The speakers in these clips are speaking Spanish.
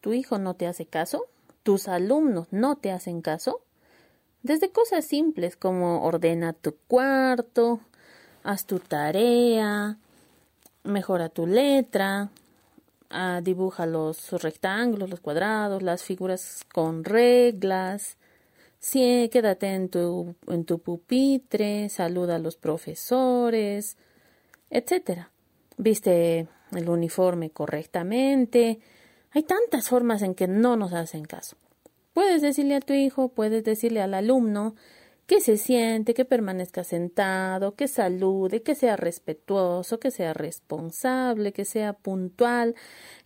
¿Tu hijo no te hace caso? ¿Tus alumnos no te hacen caso? Desde cosas simples como ordena tu cuarto, haz tu tarea, mejora tu letra, ah, dibuja los rectángulos, los cuadrados, las figuras con reglas, sí, quédate en tu, en tu pupitre, saluda a los profesores, etcétera. Viste el uniforme correctamente. Hay tantas formas en que no nos hacen caso. Puedes decirle a tu hijo, puedes decirle al alumno que se siente, que permanezca sentado, que salude, que sea respetuoso, que sea responsable, que sea puntual,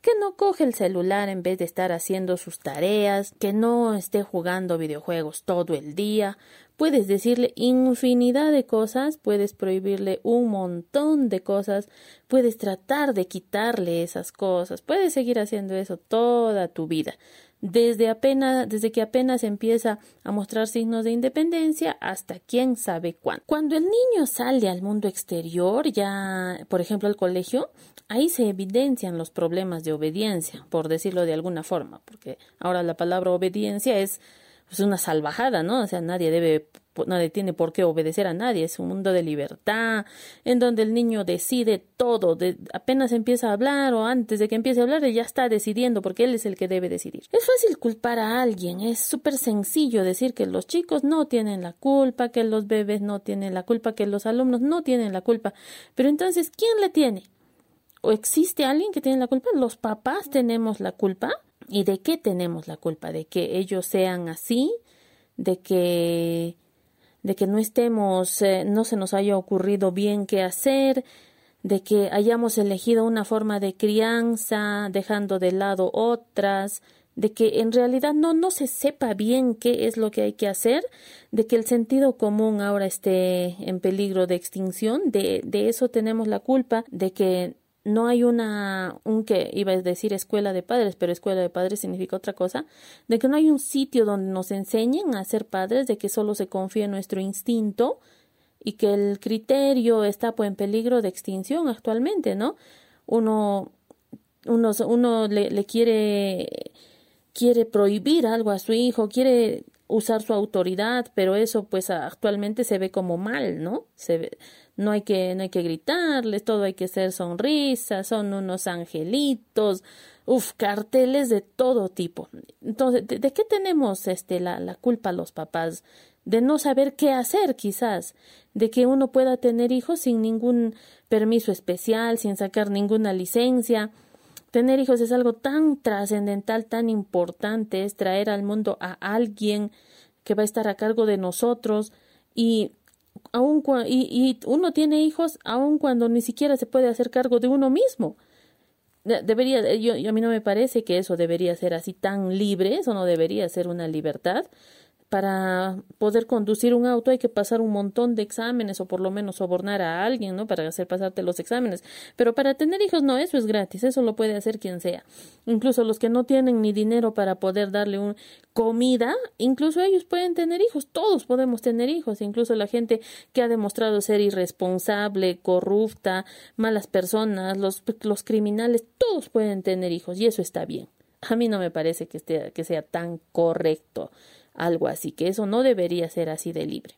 que no coge el celular en vez de estar haciendo sus tareas, que no esté jugando videojuegos todo el día. Puedes decirle infinidad de cosas, puedes prohibirle un montón de cosas, puedes tratar de quitarle esas cosas, puedes seguir haciendo eso toda tu vida desde apenas, desde que apenas empieza a mostrar signos de independencia hasta quién sabe cuándo. Cuando el niño sale al mundo exterior, ya, por ejemplo, al colegio, ahí se evidencian los problemas de obediencia, por decirlo de alguna forma, porque ahora la palabra obediencia es pues, una salvajada, ¿no? O sea, nadie debe nadie tiene por qué obedecer a nadie, es un mundo de libertad, en donde el niño decide todo, de, apenas empieza a hablar o antes de que empiece a hablar, ya está decidiendo porque él es el que debe decidir. Es fácil culpar a alguien, es súper sencillo decir que los chicos no tienen la culpa, que los bebés no tienen la culpa, que los alumnos no tienen la culpa, pero entonces, ¿quién le tiene? ¿O existe alguien que tiene la culpa? ¿Los papás tenemos la culpa? ¿Y de qué tenemos la culpa? ¿De que ellos sean así? ¿De que de que no estemos, eh, no se nos haya ocurrido bien qué hacer, de que hayamos elegido una forma de crianza, dejando de lado otras, de que en realidad no, no se sepa bien qué es lo que hay que hacer, de que el sentido común ahora esté en peligro de extinción, de, de eso tenemos la culpa, de que no hay una, un que iba a decir escuela de padres, pero escuela de padres significa otra cosa, de que no hay un sitio donde nos enseñen a ser padres, de que solo se confía en nuestro instinto y que el criterio está pues, en peligro de extinción actualmente, ¿no? Uno, uno, uno le, le quiere, quiere prohibir algo a su hijo, quiere usar su autoridad, pero eso pues actualmente se ve como mal, ¿no? Se ve, no hay que, no hay que gritarles, todo hay que ser sonrisas, son unos angelitos, uf, carteles de todo tipo. Entonces, ¿de, qué tenemos este la, la culpa los papás? De no saber qué hacer, quizás, de que uno pueda tener hijos sin ningún permiso especial, sin sacar ninguna licencia. Tener hijos es algo tan trascendental, tan importante, es traer al mundo a alguien que va a estar a cargo de nosotros y aun y, y uno tiene hijos aun cuando ni siquiera se puede hacer cargo de uno mismo. Debería, yo, a mí no me parece que eso debería ser así tan libre, eso no debería ser una libertad para poder conducir un auto hay que pasar un montón de exámenes o por lo menos sobornar a alguien, ¿no? Para hacer pasarte los exámenes. Pero para tener hijos no, eso es gratis, eso lo puede hacer quien sea. Incluso los que no tienen ni dinero para poder darle un comida, incluso ellos pueden tener hijos, todos podemos tener hijos, incluso la gente que ha demostrado ser irresponsable, corrupta, malas personas, los, los criminales, todos pueden tener hijos y eso está bien. A mí no me parece que, sea tan correcto algo así, que eso no debería ser así de libre.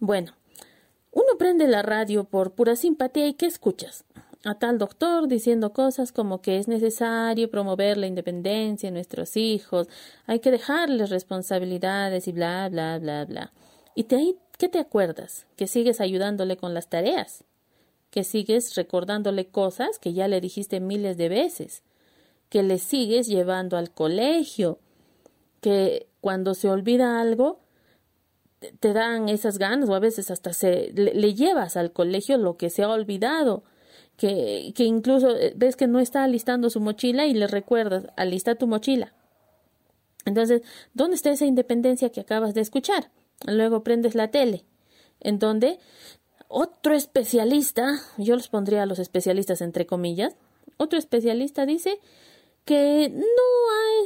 Bueno, uno prende la radio por pura simpatía y ¿qué escuchas? A tal doctor diciendo cosas como que es necesario promover la independencia de nuestros hijos, hay que dejarles responsabilidades y bla, bla, bla, bla. ¿Y te, qué te acuerdas? Que sigues ayudándole con las tareas, que sigues recordándole cosas que ya le dijiste miles de veces, que le sigues llevando al colegio, que cuando se olvida algo, te dan esas ganas o a veces hasta se le, llevas al colegio lo que se ha olvidado que, que incluso eh, ves que no está alistando su mochila y le recuerdas alista tu mochila entonces dónde está esa independencia que acabas de escuchar luego prendes la tele en donde otro especialista yo los pondría a los especialistas entre comillas otro especialista dice que no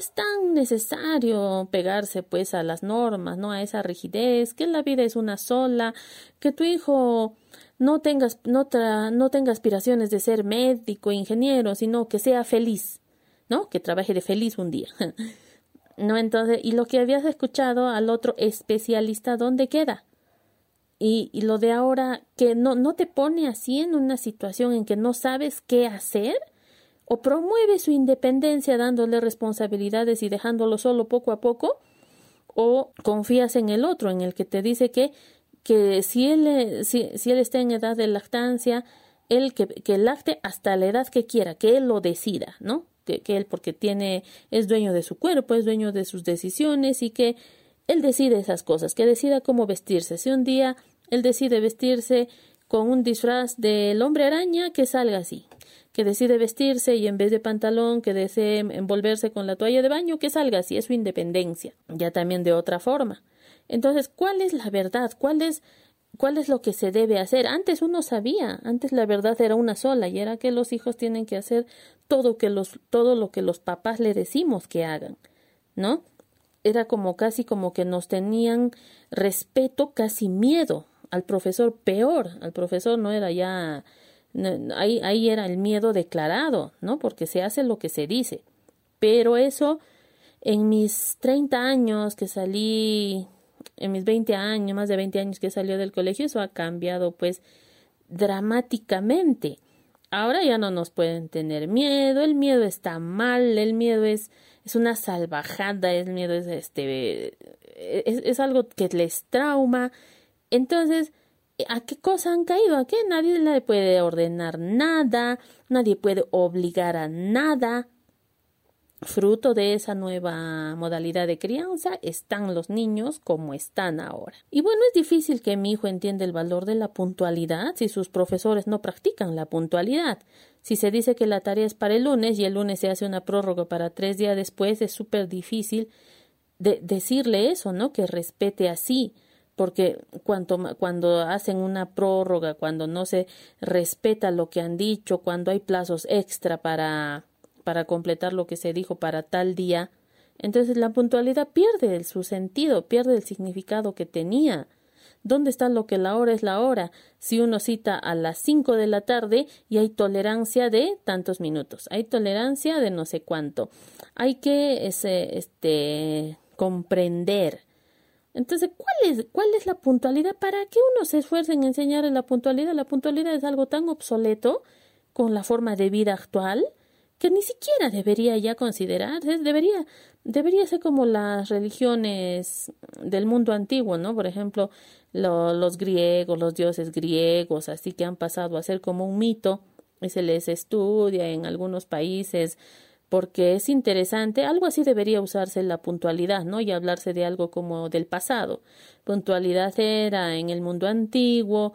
es tan necesario pegarse pues a las normas, no a esa rigidez, que la vida es una sola, que tu hijo no tengas no, no tenga aspiraciones de ser médico, ingeniero, sino que sea feliz, ¿no? Que trabaje de feliz un día. no, entonces, y lo que habías escuchado al otro especialista, ¿dónde queda? Y, y lo de ahora, que no, no te pone así en una situación en que no sabes qué hacer, o promueve su independencia dándole responsabilidades y dejándolo solo poco a poco, o confías en el otro, en el que te dice que, que si, él, si, si él está en edad de lactancia, él que, que lacte hasta la edad que quiera, que él lo decida, ¿no? Que, que él porque tiene, es dueño de su cuerpo, es dueño de sus decisiones y que él decide esas cosas, que decida cómo vestirse. Si un día él decide vestirse con un disfraz del hombre araña, que salga así que decide vestirse y en vez de pantalón que desee envolverse con la toalla de baño, que salga así, es su independencia, ya también de otra forma. Entonces, ¿cuál es la verdad? ¿Cuál es cuál es lo que se debe hacer? Antes uno sabía, antes la verdad era una sola y era que los hijos tienen que hacer todo que los todo lo que los papás le decimos que hagan, ¿no? Era como casi como que nos tenían respeto, casi miedo al profesor peor, al profesor no era ya ahí, ahí era el miedo declarado, ¿no? Porque se hace lo que se dice. Pero eso, en mis 30 años que salí, en mis 20 años, más de 20 años que salió del colegio, eso ha cambiado pues dramáticamente. Ahora ya no nos pueden tener miedo, el miedo está mal, el miedo es, es una salvajada, el miedo es este es, es algo que les trauma. Entonces, ¿A qué cosa han caído? ¿A qué? Nadie le puede ordenar nada, nadie puede obligar a nada. Fruto de esa nueva modalidad de crianza están los niños como están ahora. Y bueno, es difícil que mi hijo entienda el valor de la puntualidad si sus profesores no practican la puntualidad. Si se dice que la tarea es para el lunes y el lunes se hace una prórroga para tres días después, es súper difícil de decirle eso, ¿no? Que respete así porque cuando, cuando hacen una prórroga, cuando no se respeta lo que han dicho, cuando hay plazos extra para, para completar lo que se dijo para tal día, entonces la puntualidad pierde su sentido, pierde el significado que tenía. ¿Dónde está lo que la hora es la hora? Si uno cita a las cinco de la tarde y hay tolerancia de tantos minutos, hay tolerancia de no sé cuánto. Hay que este, comprender entonces, ¿cuál es, ¿cuál es la puntualidad? ¿Para qué uno se esfuerza en enseñar la puntualidad? La puntualidad es algo tan obsoleto con la forma de vida actual que ni siquiera debería ya considerarse, debería, debería ser como las religiones del mundo antiguo, ¿no? Por ejemplo, los griegos, los dioses griegos, así que han pasado a ser como un mito y se les estudia en algunos países porque es interesante, algo así debería usarse la puntualidad, ¿no? Y hablarse de algo como del pasado. Puntualidad era en el mundo antiguo,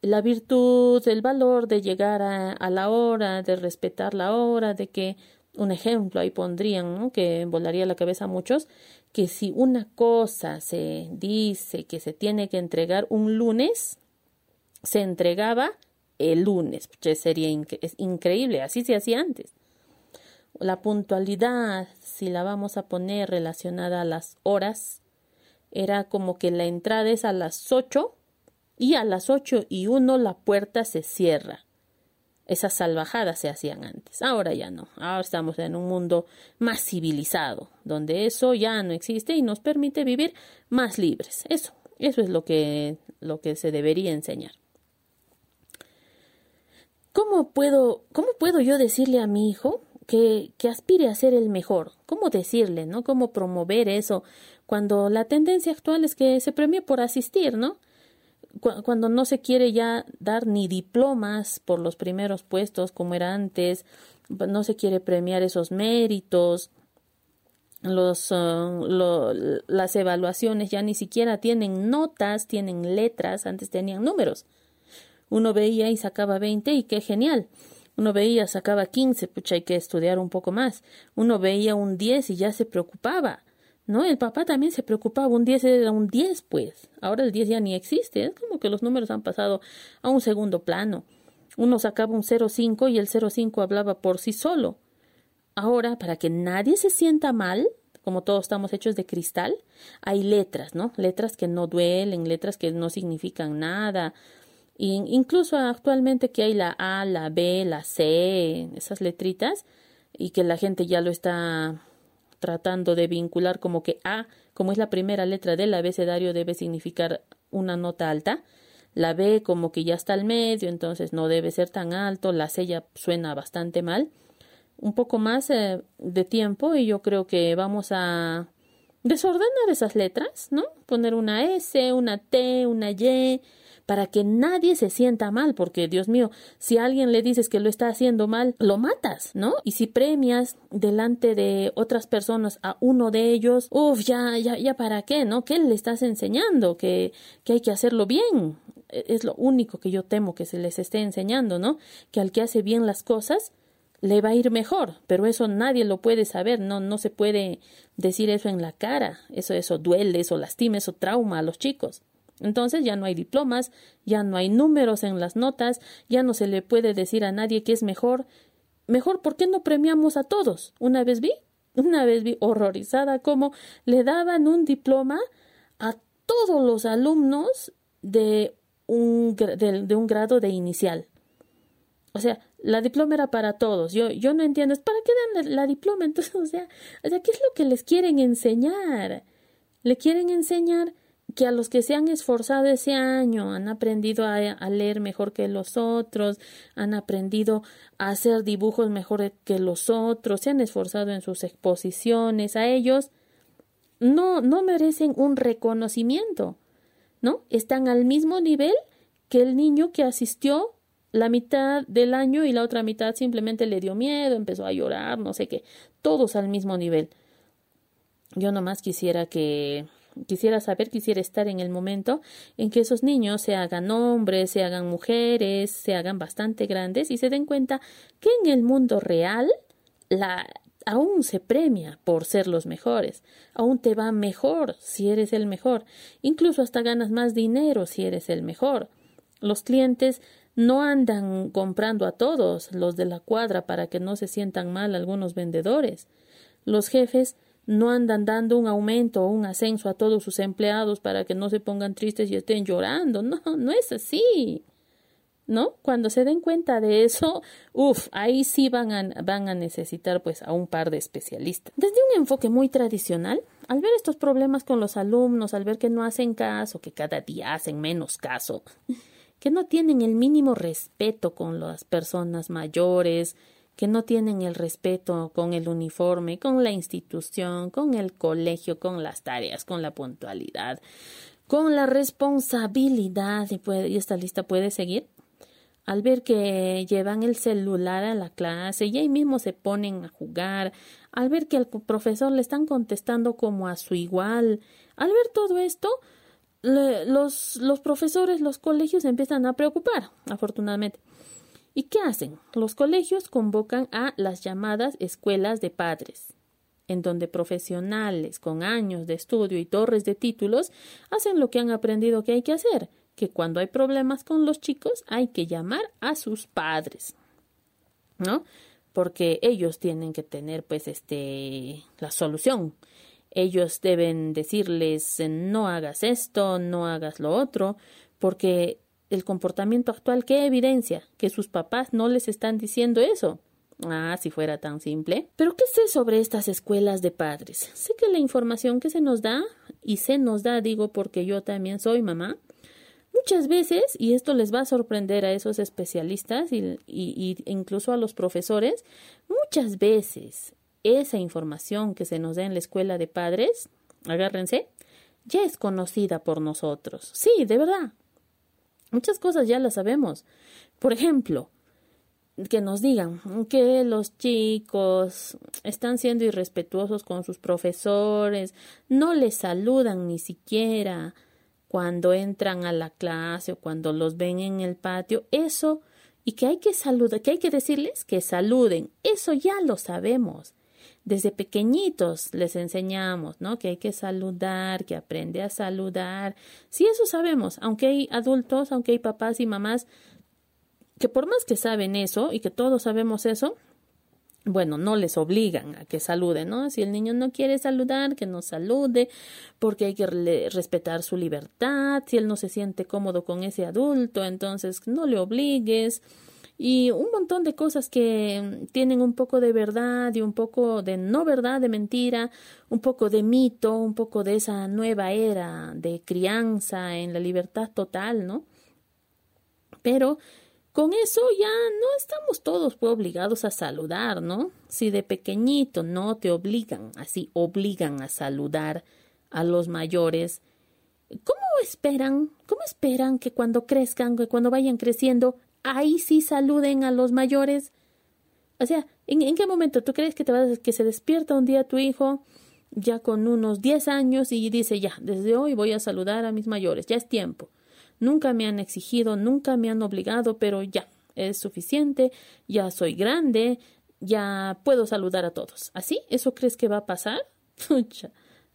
la virtud, el valor de llegar a, la hora, de respetar la hora, de que un ejemplo ahí pondrían, ¿no? que volaría la cabeza a muchos, que si una cosa se dice que se tiene que entregar un lunes, se entregaba el lunes, pues sería increíble, así se hacía antes. La puntualidad, si la vamos a poner relacionada a las horas, era como que la entrada es a las ocho y a las ocho y uno la puerta se cierra. Esas salvajadas se hacían antes. Ahora ya no. Ahora estamos en un mundo más civilizado, donde eso ya no existe y nos permite vivir más libres. Eso, eso es lo que, lo que se debería enseñar. ¿Cómo puedo, cómo puedo yo decirle a mi hijo que, aspire a ser el mejor. ¿Cómo decirle, no? ¿Cómo promover eso? Cuando la tendencia actual es que se premie por asistir, ¿no? cuando no se quiere ya dar ni diplomas por los primeros puestos como era antes, no se quiere premiar esos méritos, los, uh, las evaluaciones ya ni siquiera tienen notas, tienen letras, antes tenían números. Uno veía y sacaba 20 y qué genial. Uno veía, sacaba 15, pucha, hay que estudiar un poco más. Uno veía un 10 y ya se preocupaba. ¿No? El papá también se preocupaba. Un 10 era un 10, pues. Ahora el 10 ya ni existe. Es como que los números han pasado a un segundo plano. Uno sacaba un 0,5 y el 0,5 hablaba por sí solo. ahora, para que nadie se sienta mal, como todos estamos hechos de cristal, hay letras, ¿no? Letras que no duelen, letras que no significan nada. Incluso actualmente que hay la A, la B, la C, esas letritas, y que la gente ya lo está tratando de vincular como que A, como es la primera letra del abecedario, debe significar una nota alta. La B como que ya está al medio, entonces no debe ser tan alto. La C ya suena bastante mal. Un poco más eh, de tiempo y yo creo que vamos a desordenar esas letras, ¿no? Poner una S, una T, una Y, para que nadie se sienta mal, porque Dios mío, si a alguien le dices que lo está haciendo mal, lo matas, ¿no? Y si premias delante de otras personas a uno de ellos, uff, ya, ya, ya para qué, ¿no? ¿Qué le estás enseñando? Que, que hay que hacerlo bien. E, es lo único que yo temo que se les esté enseñando, ¿no? Que al que hace bien las cosas, le va a ir mejor, pero eso nadie lo puede saber, no, no se puede decir eso en la cara, eso, eso duele, eso lastima, eso trauma a los chicos. Entonces ya no hay diplomas, ya no hay números en las notas, ya no se le puede decir a nadie que es mejor. Mejor, ¿por qué no premiamos a todos? Una vez vi, una vez vi horrorizada cómo le daban un diploma a todos los alumnos de un, de, un grado de inicial. O sea, la diploma era para todos. Yo, yo no entiendo, ¿para qué dan la, diploma? Entonces, o sea, o sea, ¿qué es lo que les quieren enseñar? Le quieren enseñar que a los que se han esforzado ese año han aprendido a, leer mejor que los otros, han aprendido a hacer dibujos mejor que los otros, se han esforzado en sus exposiciones, a ellos no, no merecen un reconocimiento, ¿no? Están al mismo nivel que el niño que asistió la mitad del año y la otra mitad simplemente le dio miedo, empezó a llorar, no sé qué, todos al mismo nivel. Yo nomás quisiera que Quisiera saber, quisiera estar en el momento en que esos niños se hagan hombres, se hagan mujeres, se hagan bastante grandes y se den cuenta que en el mundo real la aún se premia por ser los mejores, aún te va mejor si eres el mejor, incluso hasta ganas más dinero si eres el mejor. Los clientes no andan comprando a todos los de la cuadra para que no se sientan mal algunos vendedores. Los jefes no andan dando un aumento o un ascenso a todos sus empleados para que no se pongan tristes y estén llorando. No, no es así. ¿No? Cuando se den cuenta de eso, uff, ahí sí van a, van a necesitar pues a un par de especialistas. Desde un enfoque muy tradicional, al ver estos problemas con los alumnos, al ver que no hacen caso, que cada día hacen menos caso, que no tienen el mínimo respeto con las personas mayores, que no tienen el respeto con el uniforme, con la institución, con el colegio, con las tareas, con la puntualidad, con la responsabilidad y, puede, y esta lista puede seguir. Al ver que llevan el celular a la clase y ahí mismo se ponen a jugar, al ver que al profesor le están contestando como a su igual, al ver todo esto, los, los profesores, los colegios empiezan a preocupar, afortunadamente. ¿Y qué hacen? Los colegios convocan a las llamadas escuelas de padres, en donde profesionales con años de estudio y torres de títulos hacen lo que han aprendido que hay que hacer, que cuando hay problemas con los chicos hay que llamar a sus padres. ¿No? Porque ellos tienen que tener pues este la solución. Ellos deben decirles no hagas esto, no hagas lo otro, porque el comportamiento actual, ¿qué evidencia? Que sus papás no les están diciendo eso. Ah, si fuera tan simple. Pero ¿qué sé sobre estas escuelas de padres? Sé que la información que se nos da, y se nos da, digo porque yo también soy mamá, muchas veces, y esto les va a sorprender a esos especialistas y, y, incluso a los profesores, muchas veces esa información que se nos da en la escuela de padres, agárrense, ya es conocida por nosotros. Sí, de verdad. Muchas cosas ya las sabemos. Por ejemplo, que nos digan que los chicos están siendo irrespetuosos con sus profesores, no les saludan ni siquiera cuando entran a la clase o cuando los ven en el patio, eso y que hay que saludar, que hay que decirles que saluden, eso ya lo sabemos desde pequeñitos les enseñamos, ¿no? Que hay que saludar, que aprende a saludar. Sí, eso sabemos, aunque hay adultos, aunque hay papás y mamás que por más que saben eso y que todos sabemos eso, bueno, no les obligan a que saluden, ¿no? Si el niño no quiere saludar, que no salude, porque hay que respetar su libertad. Si él no se siente cómodo con ese adulto, entonces no le obligues. Y un montón de cosas que tienen un poco de verdad y un poco de no verdad, de mentira, un poco de mito, un poco de esa nueva era de crianza en la libertad total, ¿no? Pero con eso ya no estamos todos pues, obligados a saludar, ¿no? Si de pequeñito no te obligan, así obligan a saludar a los mayores, ¿cómo esperan, cómo esperan que cuando crezcan, que cuando vayan creciendo, ahí sí saluden a los mayores? O sea, ¿en, qué momento tú crees que te vas que se despierta un día tu hijo ya con unos 10 años y dice, ya, desde hoy voy a saludar a mis mayores, ya es tiempo? Nunca me han exigido, nunca me han obligado, pero ya, es suficiente, ya soy grande, ya puedo saludar a todos. ¿Así? ¿Eso crees que va a pasar?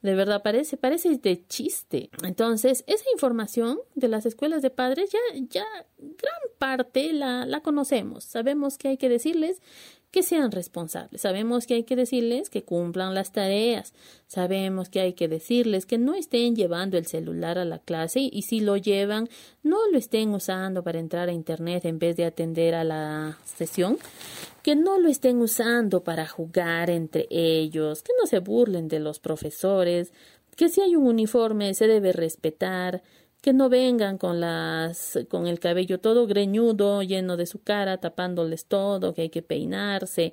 De verdad parece, parece de chiste. Entonces, esa información de las escuelas de padres ya, ya gran parte la, la conocemos. Sabemos que hay que decirles que sean responsables. Sabemos que hay que decirles que cumplan las tareas. Sabemos que hay que decirles que no estén llevando el celular a la clase y si lo llevan, no lo estén usando para entrar a Internet en vez de atender a la sesión. Que no lo estén usando para jugar entre ellos, que no se burlen de los profesores, que si hay un uniforme se debe respetar, que no vengan con las con el cabello todo greñudo, lleno de su cara, tapándoles todo, que hay que peinarse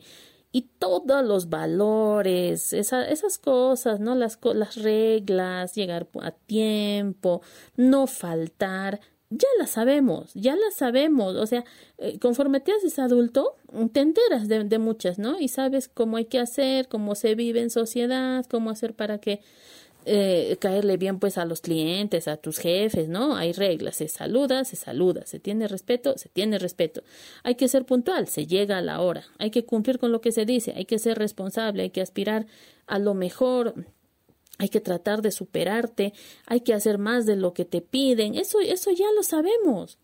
y todos los valores, esas cosas, ¿no? Las, las reglas, llegar a tiempo, no faltar, ya las sabemos, ya las sabemos, o sea, eh, conforme te haces adulto, te enteras de muchas, ¿no? Y sabes cómo hay que hacer, cómo se vive en sociedad, cómo hacer para que eh, caerle bien pues a los clientes, a tus jefes, ¿no? Hay reglas, se saluda, se saluda, se tiene respeto, se tiene respeto. Hay que ser puntual, se llega a la hora, hay que cumplir con lo que se dice, hay que ser responsable, hay que aspirar a lo mejor, hay que tratar de superarte, hay que hacer más de lo que te piden, eso, eso ya lo sabemos.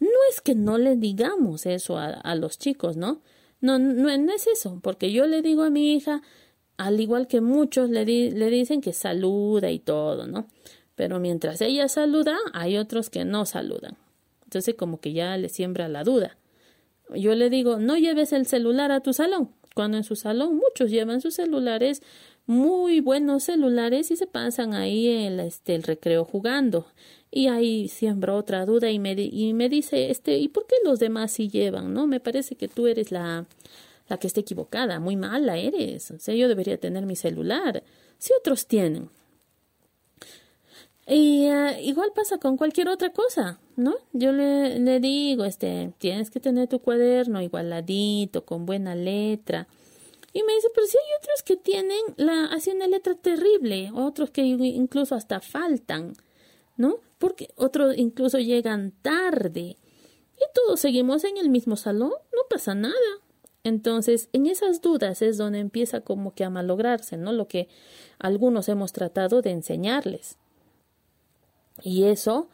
No es que no le digamos eso a, a los chicos, ¿no? No, no, no es eso, porque yo le digo a mi hija, al igual que muchos le, le dicen que saluda y todo, ¿no? Pero mientras ella saluda, hay otros que no saludan. Entonces como que ya le siembra la duda. Yo le digo, no lleves el celular a tu salón. Cuando en su salón muchos llevan sus celulares, muy buenos celulares y se pasan ahí el, este, el recreo jugando. Y ahí siembra otra duda y me, y me dice, este, ¿y por qué los demás sí llevan? ¿No? Me parece que tú eres la, la que esté equivocada, muy mala eres. O sea, yo debería tener mi celular. Si otros tienen. Y eh, igual pasa con cualquier otra cosa, ¿no? Yo le, le digo, este, tienes que tener tu cuaderno igualadito, con buena letra. Y me dice, pero si hay otros que tienen la, así una letra terrible, otros que incluso hasta faltan, ¿no? Porque otros incluso llegan tarde. Y todos seguimos en el mismo salón, no pasa nada. Entonces, en esas dudas es donde empieza como que a malograrse, ¿no? Lo que algunos hemos tratado de enseñarles. Y eso,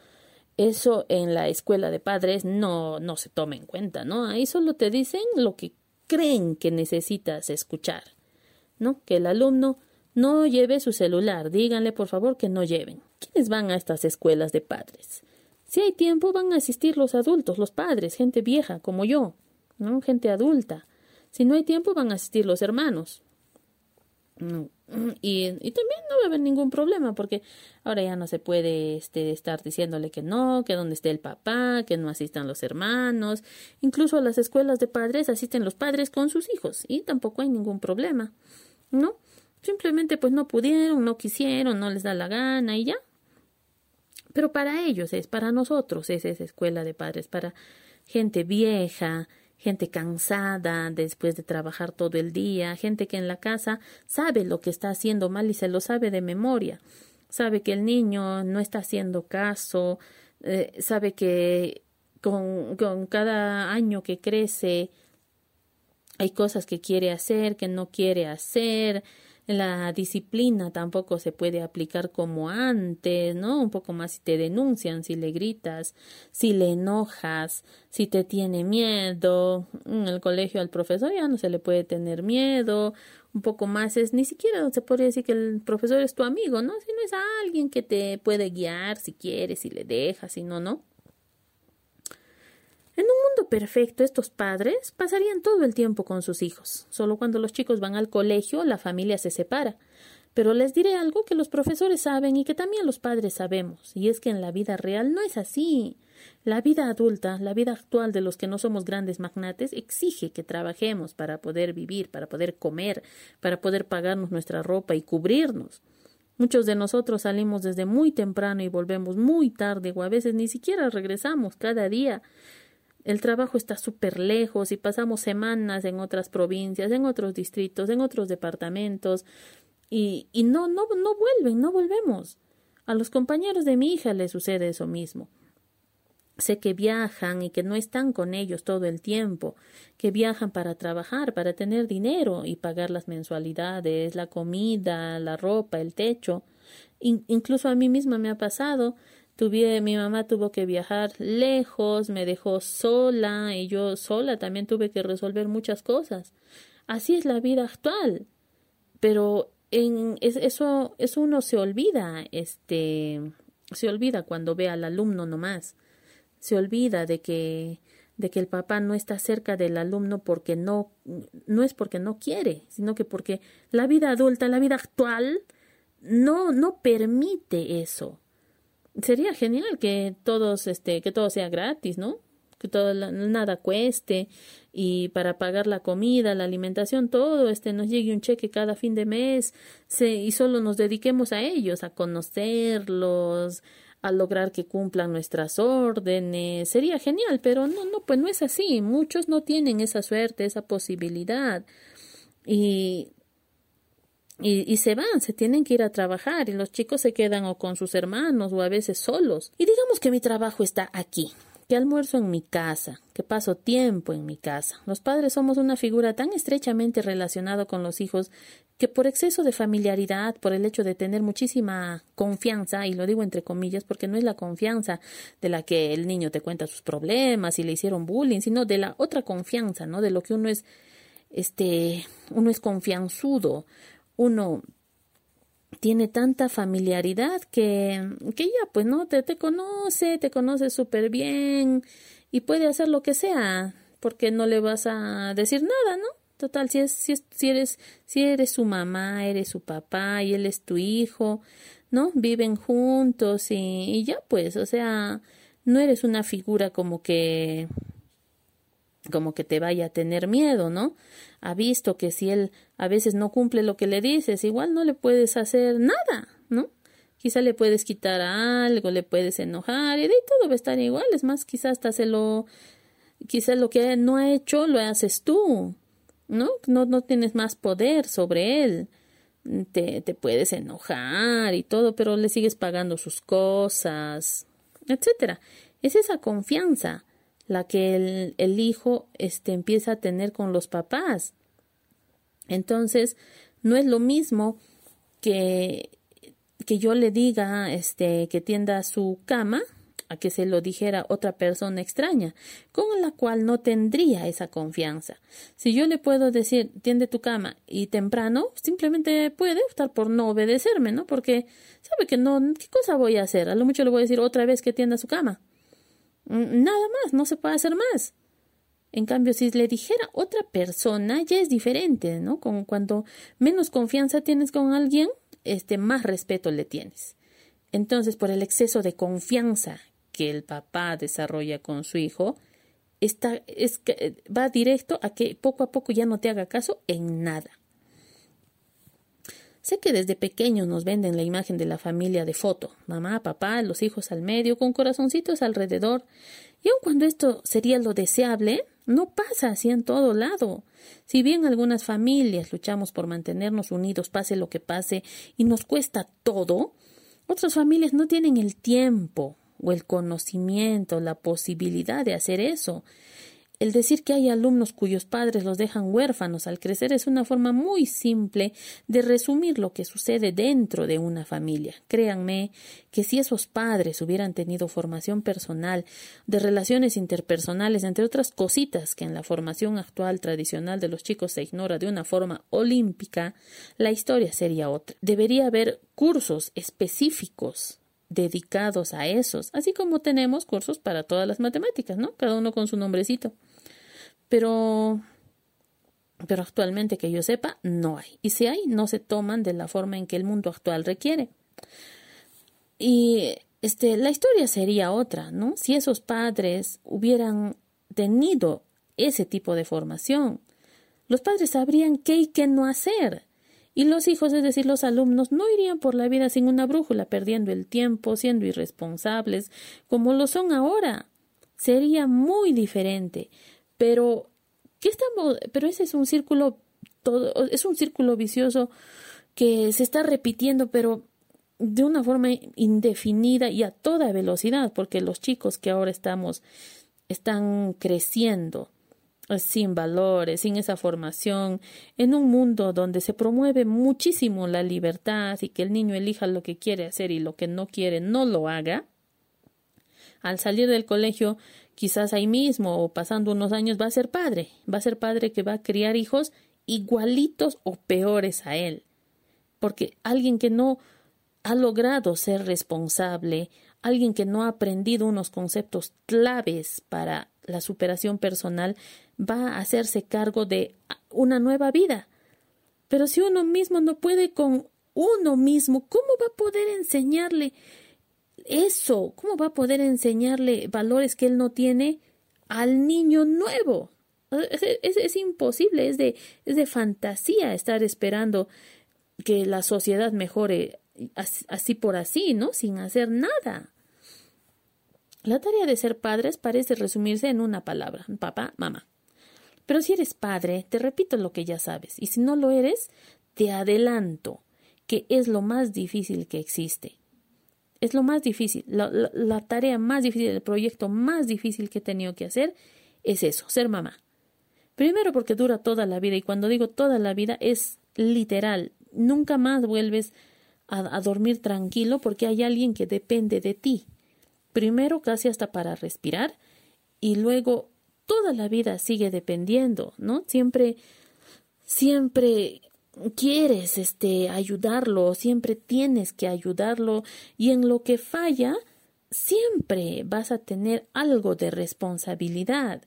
eso en la escuela de padres no, no se toma en cuenta, ¿no? Ahí solo te dicen lo que creen que necesitas escuchar, ¿no? Que el alumno no lleve su celular, díganle por favor que no lleven. ¿Quiénes van a estas escuelas de padres? Si hay tiempo van a asistir los adultos, los padres, gente vieja como yo, ¿no? Gente adulta. Si no hay tiempo, van a asistir los hermanos. Mm, y, y, también no va a haber ningún problema porque ahora ya no se puede este, estar diciéndole que no, que donde esté el papá, que no asistan los hermanos. Incluso a las escuelas de padres asisten los padres con sus hijos y tampoco hay ningún problema. ¿No? Simplemente pues no pudieron, no quisieron, no les da la gana y ya. Pero para ellos es, para nosotros es esa escuela de padres, para gente vieja, gente cansada después de trabajar todo el día, gente que en la casa sabe lo que está haciendo mal y se lo sabe de memoria, sabe que el niño no está haciendo caso, eh, sabe que con, con cada año que crece hay cosas que quiere hacer, que no quiere hacer, la disciplina tampoco se puede aplicar como antes, ¿no? Un poco más si te denuncian, si le gritas, si le enojas, si te tiene miedo. En el colegio al profesor ya no se le puede tener miedo. Un poco más es, ni siquiera se podría decir que el profesor es tu amigo, ¿no? Si no es alguien que te puede guiar si quieres, si le dejas, si no, ¿no? En un mundo perfecto, estos padres pasarían todo el tiempo con sus hijos. Solo cuando los chicos van al colegio, la familia se separa. Pero les diré algo que los profesores saben y que también los padres sabemos, y es que en la vida real no es así. La vida adulta, la vida actual de los que no somos grandes magnates, exige que trabajemos para poder vivir, para poder comer, para poder pagarnos nuestra ropa y cubrirnos. Muchos de nosotros salimos desde muy temprano y volvemos muy tarde o a veces ni siquiera regresamos cada día el trabajo está súper lejos y pasamos semanas en otras provincias, en otros distritos, en otros departamentos y, y no, no, no vuelven, no volvemos. A los compañeros de mi hija les sucede eso mismo. Sé que viajan y que no están con ellos todo el tiempo, que viajan para trabajar, para tener dinero y pagar las mensualidades, la comida, la ropa, el techo. incluso a mí misma me ha pasado Tuve, mi mamá tuvo que viajar lejos, me dejó sola y yo sola también tuve que resolver muchas cosas. Así es la vida actual. Pero en eso, eso uno se olvida, este, se olvida cuando ve al alumno nomás. Se olvida de que de que el papá no está cerca del alumno porque no no es porque no quiere, sino que porque la vida adulta, la vida actual no no permite eso sería genial que todos este que todo sea gratis no que todo nada cueste y para pagar la comida la alimentación todo este nos llegue un cheque cada fin de mes se, y solo nos dediquemos a ellos a conocerlos a lograr que cumplan nuestras órdenes. Sería genial pero no no pues no es así. Muchos no tienen esa suerte esa posibilidad. Y y, y, se van, se tienen que ir a trabajar y los chicos se quedan o con sus hermanos o a veces solos. Y digamos que mi trabajo está aquí, que almuerzo en mi casa, que paso tiempo en mi casa. Los padres somos una figura tan estrechamente relacionada con los hijos que por exceso de familiaridad, por el hecho de tener muchísima confianza, y lo digo entre comillas porque no es la confianza de la que el niño te cuenta sus problemas y le hicieron bullying, sino de la otra confianza, ¿no? De lo que uno es este uno es confianzudo, uno tiene tanta familiaridad que, que ya pues no te, te conoce, te conoce súper bien y puede hacer lo que sea porque no le vas a decir nada, ¿no? Total, si, es, si, es, si, eres, si eres su mamá, eres su papá y él es tu hijo, ¿no? Viven juntos y, y ya pues, o sea, no eres una figura como que como que te vaya a tener miedo, ¿no? Ha visto que si él a veces no cumple lo que le dices, igual no le puedes hacer nada, ¿no? Quizá le puedes quitar algo, le puedes enojar y de todo va a estar igual, es más, quizás hasta se lo, quizás lo que no ha hecho lo haces tú, ¿no? No, no tienes más poder sobre él. Te, te puedes enojar y todo, pero le sigues pagando sus cosas, etcétera. Es esa confianza la que el, el hijo este, empieza a tener con los papás. Entonces, no es lo mismo que, que yo le diga este, que tienda su cama a que se lo dijera otra persona extraña, con la cual no tendría esa confianza. Si yo le puedo decir, tiende tu cama y temprano, simplemente puede optar por no obedecerme, ¿no? Porque sabe que no, ¿qué cosa voy a hacer? A lo mucho le voy a decir otra vez que tienda su cama. Nada más, no se puede hacer más. En cambio, si le dijera otra persona, ya es diferente, ¿no? Como cuando menos confianza tienes con alguien, este, más respeto le tienes. Entonces, por el exceso de confianza que el papá desarrolla con su hijo, está, es, va directo a que poco a poco ya no te haga caso en nada. Sé que desde pequeños nos venden la imagen de la familia de foto, mamá, papá, los hijos al medio, con corazoncitos alrededor, y aun cuando esto sería lo deseable, no pasa así en todo lado. Si bien algunas familias luchamos por mantenernos unidos pase lo que pase y nos cuesta todo, otras familias no tienen el tiempo o el conocimiento, la posibilidad de hacer eso. El decir que hay alumnos cuyos padres los dejan huérfanos al crecer es una forma muy simple de resumir lo que sucede dentro de una familia. Créanme que si esos padres hubieran tenido formación personal, de relaciones interpersonales, entre otras cositas que en la formación actual tradicional de los chicos se ignora de una forma olímpica, la historia sería otra. Debería haber cursos específicos dedicados a esos, así como tenemos cursos para todas las matemáticas, ¿no? Cada uno con su nombrecito. Pero pero actualmente que yo sepa no hay. Y si hay, no se toman de la forma en que el mundo actual requiere. Y este la historia sería otra, ¿no? Si esos padres hubieran tenido ese tipo de formación, los padres sabrían qué y qué no hacer. Y los hijos, es decir, los alumnos, no irían por la vida sin una brújula, perdiendo el tiempo, siendo irresponsables, como lo son ahora. Sería muy diferente. Pero, ¿qué estamos? Pero ese es un círculo, todo, es un círculo vicioso que se está repitiendo, pero de una forma indefinida y a toda velocidad, porque los chicos que ahora estamos están creciendo sin valores, sin esa formación, en un mundo donde se promueve muchísimo la libertad y que el niño elija lo que quiere hacer y lo que no quiere no lo haga, al salir del colegio, quizás ahí mismo o pasando unos años va a ser padre, va a ser padre que va a criar hijos igualitos o peores a él. Porque alguien que no ha logrado ser responsable, alguien que no ha aprendido unos conceptos claves para la superación personal, va a hacerse cargo de una nueva vida. Pero si uno mismo no puede con uno mismo, ¿cómo va a poder enseñarle eso? ¿Cómo va a poder enseñarle valores que él no tiene al niño nuevo? Es, imposible, es de, es de fantasía estar esperando que la sociedad mejore así por así, ¿no? Sin hacer nada. La tarea de ser padres parece resumirse en una palabra, papá, mamá. Pero si eres padre, te repito lo que ya sabes, y si no lo eres, te adelanto que es lo más difícil que existe. Es lo más difícil, la, tarea más difícil, el proyecto más difícil que he tenido que hacer es eso, ser mamá. Primero porque dura toda la vida y cuando digo toda la vida es literal. Nunca más vuelves a, a, dormir tranquilo porque hay alguien que depende de ti. Primero casi hasta para respirar y luego toda la vida sigue dependiendo, ¿no? Siempre, siempre quieres este ayudarlo, siempre tienes que ayudarlo y en lo que falla siempre vas a tener algo de responsabilidad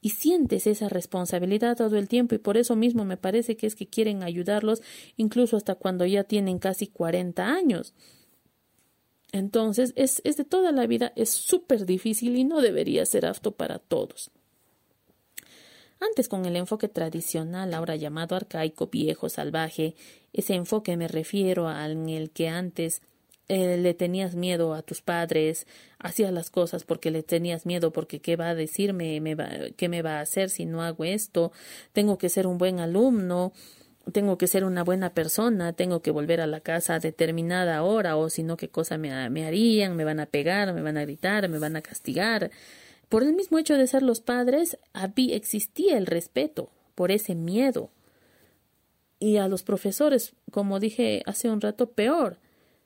y sientes esa responsabilidad todo el tiempo y por eso mismo me parece que es que quieren ayudarlos incluso hasta cuando ya tienen casi 40 años. Entonces es, es de toda la vida, es súper difícil y no debería ser apto para todos. Antes con el enfoque tradicional, ahora llamado arcaico, viejo, salvaje, ese enfoque me refiero al en el que antes eh, le tenías miedo a tus padres, hacías las cosas porque le tenías miedo, porque qué va a decirme, me va, qué me va a hacer si no hago esto, tengo que ser un buen alumno, tengo que ser una buena persona, tengo que volver a la casa a determinada hora, o si no, qué cosa me, me harían, me van a pegar, me van a gritar, me van a castigar. Por el mismo hecho de ser los padres, había, existía el respeto por ese miedo. Y a los profesores, como dije hace un rato, peor.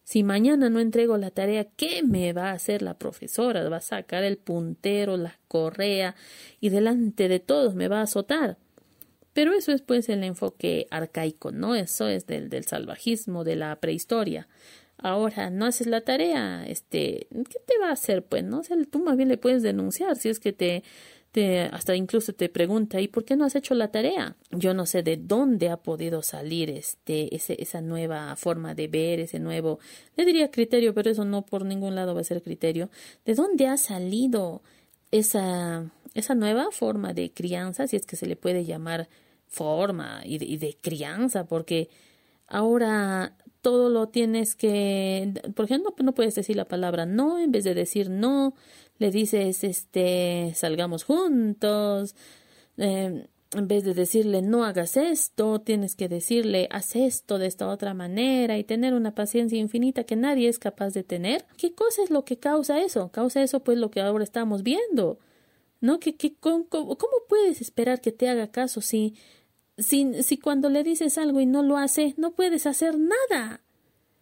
Si mañana no entrego la tarea, ¿qué me va a hacer la profesora? Va a sacar el puntero, la correa y delante de todos me va a azotar. Pero eso es pues el enfoque arcaico, ¿no? Eso es del, del salvajismo, de la prehistoria. Ahora, no haces la tarea, este, ¿qué te va a hacer? Pues, ¿no? O sea, tú más bien le puedes denunciar si es que te, te, hasta incluso te pregunta, ¿y por qué no has hecho la tarea? Yo no sé de dónde ha podido salir este, ese, esa nueva forma de ver, ese nuevo, le diría criterio, pero eso no por ningún lado va a ser criterio. ¿De dónde ha salido esa, esa nueva forma de crianza, si es que se le puede llamar forma y y de crianza? Porque ahora todo lo tienes que, por ejemplo, no puedes decir la palabra no, en vez de decir no, le dices, este, salgamos juntos, em, en vez de decirle no hagas esto, tienes que decirle haz esto de esta otra manera y tener una paciencia infinita que nadie es capaz de tener. ¿Qué cosa es lo que causa eso? Causa eso pues lo que ahora estamos viendo. ¿no? Que, que, ¿cómo, puedes esperar que te haga caso si, si, si cuando le dices algo y no lo hace, no puedes hacer nada?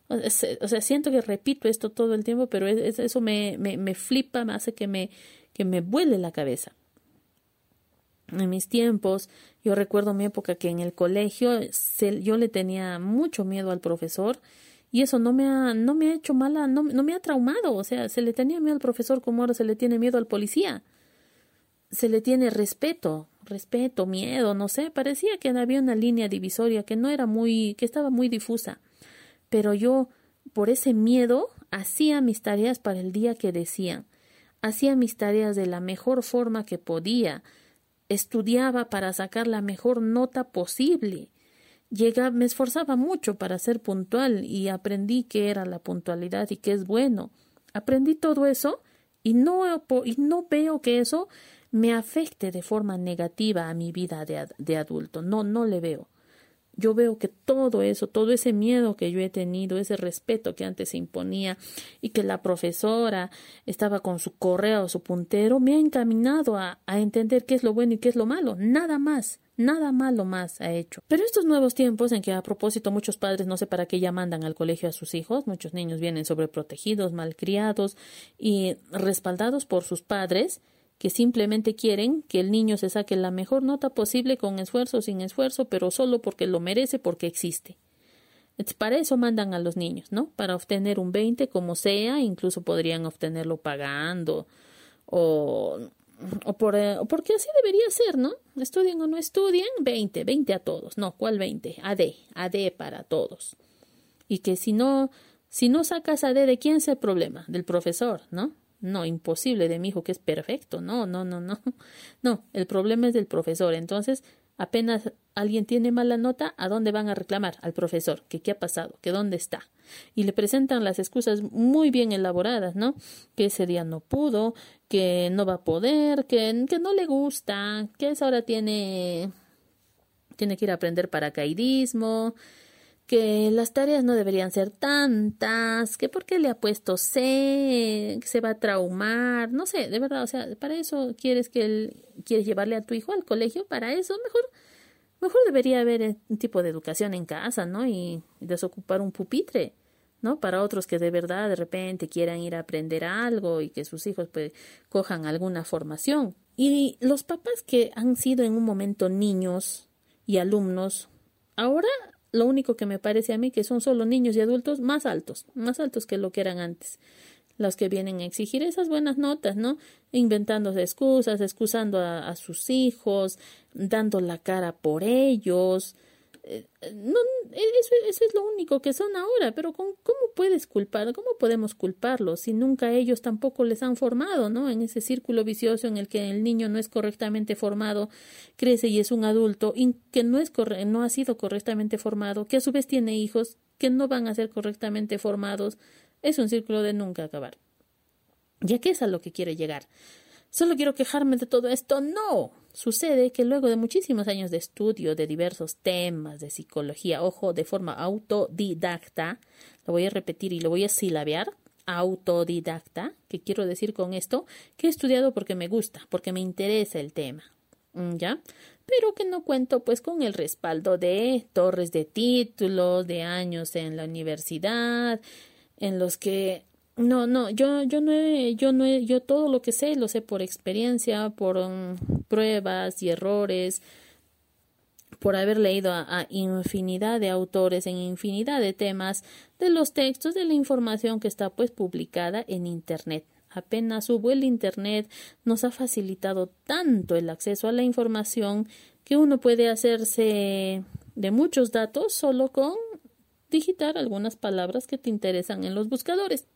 O sea, siento que repito esto todo el tiempo, pero eso me, me, me flipa, me hace que me, que me vuele la cabeza. En mis tiempos, yo recuerdo mi época que en el colegio yo le tenía mucho miedo al profesor y eso no me ha, no me ha hecho mala, no, no me ha traumado. O sea, se le tenía miedo al profesor como ahora se le tiene miedo al policía. Se le tiene respeto, respeto, miedo, no sé. Parecía que había una línea divisoria que no era muy, que estaba muy difusa. Pero yo, por ese miedo, hacía mis tareas para el día que decían. Hacía mis tareas de la mejor forma que podía estudiaba para sacar la mejor nota posible. Llega, me esforzaba mucho para ser puntual y aprendí qué era la puntualidad y qué es bueno. Aprendí todo eso y no, y no veo que eso me afecte de forma negativa a mi vida de, de adulto. No, no le veo yo veo que todo eso, todo ese miedo que yo he tenido, ese respeto que antes se imponía y que la profesora estaba con su correo o su puntero, me ha encaminado a, a entender qué es lo bueno y qué es lo malo. Nada más. Nada malo más ha hecho. Pero estos nuevos tiempos en que a propósito muchos padres no sé para qué ya mandan al colegio a sus hijos, muchos niños vienen sobreprotegidos, malcriados y respaldados por sus padres, que simplemente quieren que el niño se saque la mejor nota posible con esfuerzo o sin esfuerzo, pero solo porque lo merece, porque existe. Para eso mandan a los niños, ¿no? Para obtener un 20 como sea, incluso podrían obtenerlo pagando o, o, por, eh, o porque así debería ser, ¿no? Estudien o no estudien, 20, 20 a todos. No, ¿cuál 20? AD, AD para todos. Y que si no, si no sacas AD, ¿de quién es el problema? Del profesor, ¿no? No, imposible de mi hijo que es perfecto. No, no, no, no. No, el problema es del profesor. Entonces, apenas alguien tiene mala nota, ¿a dónde van a reclamar? Al profesor, que qué ha pasado, que dónde está. Y le presentan las excusas muy bien elaboradas, ¿no? Que ese día no pudo, que no va a poder, que, que no le gusta, que esa hora tiene tiene que ir a aprender paracaidismo, que las tareas no deberían ser tantas, que porque le ha puesto C, que se va a traumar, no sé, de verdad, o sea, para eso quieres que él, quieres llevarle a tu hijo al colegio, para eso mejor, mejor debería haber un tipo de educación en casa, ¿no? Y, desocupar un pupitre, ¿no? Para otros que de verdad de repente quieran ir a aprender algo y que sus hijos pues cojan alguna formación. Y los papás que han sido en un momento niños y alumnos, ahora lo único que me parece a mí que son solo niños y adultos más altos, más altos que lo que eran antes. Los que vienen a exigir esas buenas notas, ¿no? Inventándose excusas, excusando a sus hijos, dando la cara por ellos, no, eso, eso, es lo único que son ahora, pero ¿cómo puedes culpar? ¿Cómo podemos culparlos si nunca ellos tampoco les han formado, ¿no? En ese círculo vicioso en el que el niño no es correctamente formado, crece y es un adulto y que no, es no ha sido correctamente formado, que a su vez tiene hijos que no van a ser correctamente formados, es un círculo de nunca acabar. ¿Ya qué es a lo que quiere llegar? Solo quiero quejarme de todo esto. No. Sucede que luego de muchísimos años de estudio de diversos temas de psicología, ojo, de forma autodidacta, lo voy a repetir y lo voy a silabear, autodidacta, ¿qué quiero decir con esto? Que he estudiado porque me gusta, porque me interesa el tema. Mm, ¿Ya? Pero que no cuento pues con el respaldo de torres de títulos, de años en la universidad, en los que no, no, yo, yo no he, yo no he, yo todo lo que sé lo sé por experiencia, por um, pruebas y errores, por haber leído a, infinidad de autores en infinidad de temas, de los textos, de la información que está pues publicada en Internet. Apenas hubo el Internet, nos ha facilitado tanto el acceso a la información que uno puede hacerse de muchos datos solo con digitar algunas palabras que te interesan en los buscadores.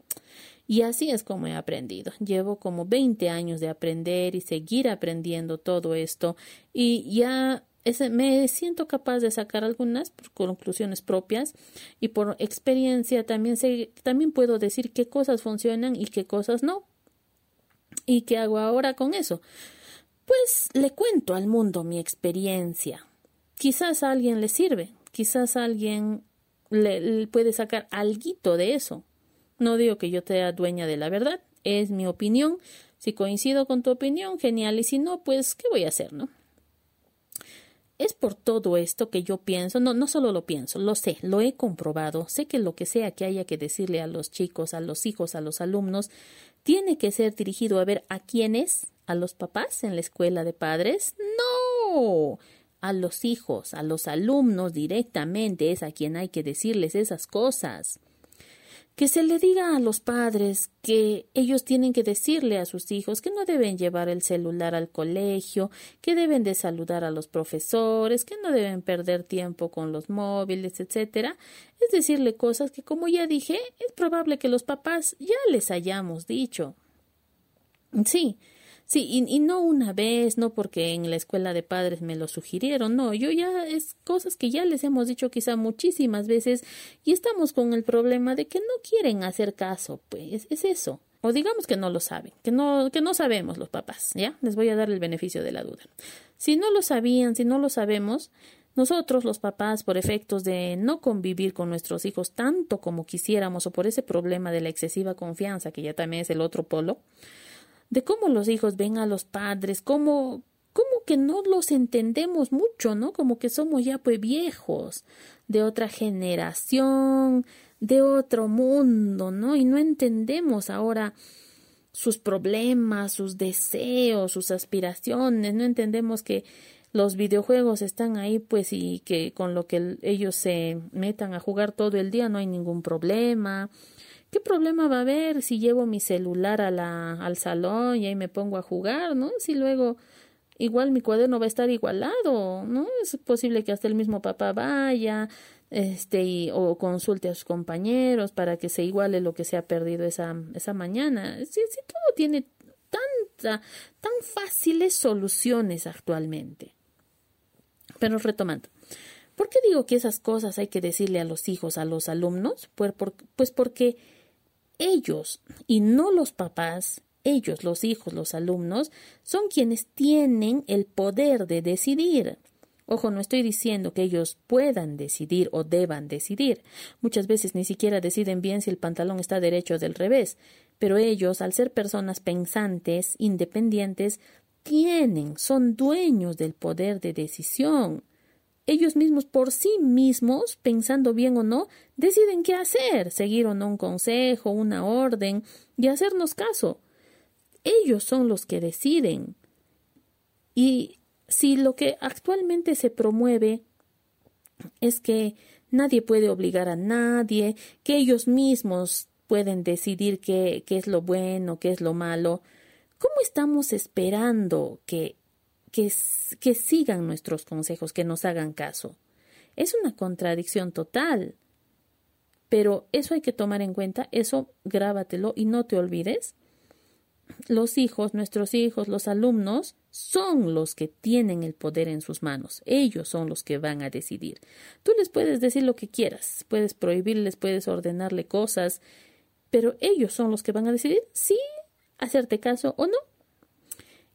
Y así es como he aprendido. Llevo como 20 años de aprender y seguir aprendiendo todo esto y ya me siento capaz de sacar algunas conclusiones propias y por experiencia también sé, también puedo decir qué cosas funcionan y qué cosas no. ¿Y qué hago ahora con eso? Pues le cuento al mundo mi experiencia. Quizás a alguien le sirve, quizás a alguien le, puede sacar algo de eso. No digo que yo sea dueña de la verdad, es mi opinión, Si coincido con tu opinión, genial, y si no, pues, ¿qué voy a hacer, no? Es por todo esto que yo pienso, no, no solo lo pienso, lo sé, lo he comprobado, sé que lo que sea que haya que decirle a los chicos, a los hijos, a los alumnos, tiene que ser dirigido a ver a quiénes, a los papás en la escuela de padres. No, a los hijos, a los alumnos directamente es a quien hay que decirles esas cosas que se le diga a los padres que ellos tienen que decirle a sus hijos que no deben llevar el celular al colegio, que deben de saludar a los profesores, que no deben perder tiempo con los móviles, etcétera. Es decirle cosas que, como ya dije, es probable que los papás ya les hayamos dicho. Sí, Sí, y, no una vez, no porque en la escuela de padres me lo sugirieron, no, yo ya es cosas que ya les hemos dicho quizá muchísimas veces y estamos con el problema de que no quieren hacer caso, pues es eso. O digamos que no lo saben, que no, que no sabemos los papás, ¿ya? Les voy a dar el beneficio de la duda. Si no lo sabían, si no lo sabemos, nosotros los papás, por efectos de no convivir con nuestros hijos tanto como quisiéramos o por ese problema de la excesiva confianza, que ya también es el otro polo, de cómo los hijos ven a los padres, cómo, cómo que no los entendemos mucho, ¿no? Como que somos ya pues viejos, de otra generación, de otro mundo, ¿no? Y no entendemos ahora sus problemas, sus deseos, sus aspiraciones, no entendemos que los videojuegos están ahí pues y que con lo que ellos se metan a jugar todo el día no hay ningún problema, ¿Qué problema va a haber si llevo mi celular a al salón y ahí me pongo a jugar, ¿no? Si luego igual mi cuaderno va a estar igualado, ¿no? Es posible que hasta el mismo papá vaya, este, y, o consulte a sus compañeros para que se iguale lo que se ha perdido esa, esa mañana. Si, si todo tiene tanta, tan fáciles soluciones actualmente. Pero retomando. ¿Por qué digo que esas cosas hay que decirle a los hijos, a los alumnos? Pues porque ellos y no los papás, ellos, los hijos, los alumnos, son quienes tienen el poder de decidir. Ojo, no estoy diciendo que ellos puedan decidir o deban decidir. Muchas veces ni siquiera deciden bien si el pantalón está derecho o del revés. Pero ellos, al ser personas pensantes, independientes, tienen, son dueños del poder de decisión ellos mismos por sí mismos, pensando bien o no, deciden qué hacer, seguir o no un consejo, una orden y hacernos caso. Ellos son los que deciden. Y si lo que actualmente se promueve es que nadie puede obligar a nadie, que ellos mismos pueden decidir qué, qué es lo bueno, qué es lo malo, ¿cómo estamos esperando que que, sigan nuestros consejos, que nos hagan caso. Es una contradicción total. Pero eso hay que tomar en cuenta, eso grábatelo y no te olvides. Los hijos, nuestros hijos, los alumnos, son los que tienen el poder en sus manos. Ellos son los que van a decidir. Tú les puedes decir lo que quieras, puedes prohibirles, puedes ordenarle cosas, pero ellos son los que van a decidir si hacerte caso o no.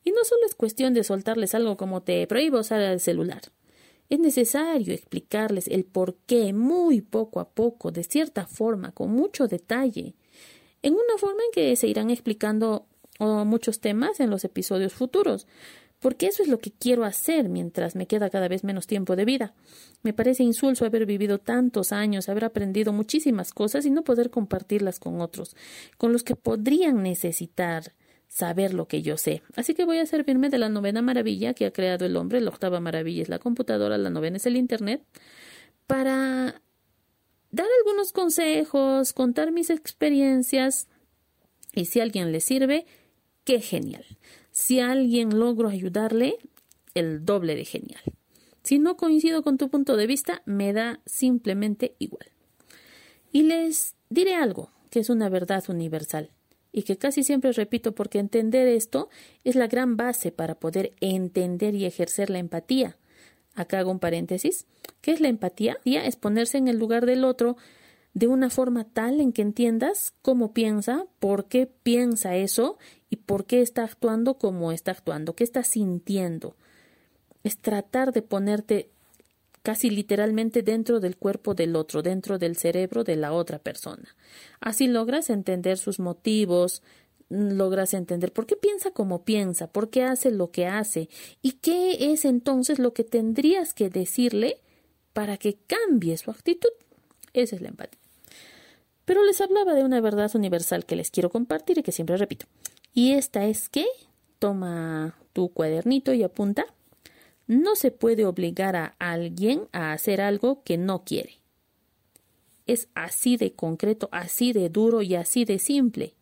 Y no solo es cuestión de soltarles algo como te prohíbo usar el celular. Es necesario explicarles el por qué muy poco a poco, de cierta forma, con mucho detalle, en una forma en que se irán explicando muchos temas en los episodios futuros, porque eso es lo que quiero hacer mientras me queda cada vez menos tiempo de vida. Me parece insulso haber vivido tantos años, haber aprendido muchísimas cosas y no poder compartirlas con otros, con los que podrían necesitar saber lo que yo sé. Así que voy a servirme de la novena maravilla que ha creado el hombre, la octava maravilla es la computadora, la novena es el Internet, para dar algunos consejos, contar mis experiencias y si a alguien le sirve, qué genial. Si a alguien logro ayudarle, el doble de genial. Si no coincido con tu punto de vista, me da simplemente igual. Y les diré algo que es una verdad universal y que casi siempre repito porque entender esto es la gran base para poder entender y ejercer la empatía. Acá hago un paréntesis. ¿Qué es la empatía? Es ponerse en el lugar del otro de una forma tal en que entiendas cómo piensa, por qué piensa eso y por qué está actuando como está actuando, qué está sintiendo. Es tratar de ponerte casi literalmente dentro del cuerpo del otro, dentro del cerebro de la otra persona. Así logras entender sus motivos, logras entender por qué piensa como piensa, por qué hace lo que hace y qué es entonces lo que tendrías que decirle para que cambie su actitud. Esa es la empatía. Pero les hablaba de una verdad universal que les quiero compartir y que siempre repito. Y esta es que toma tu cuadernito y apunta. No se puede obligar a alguien a hacer algo que no quiere. Es así de concreto, así de duro y así de simple.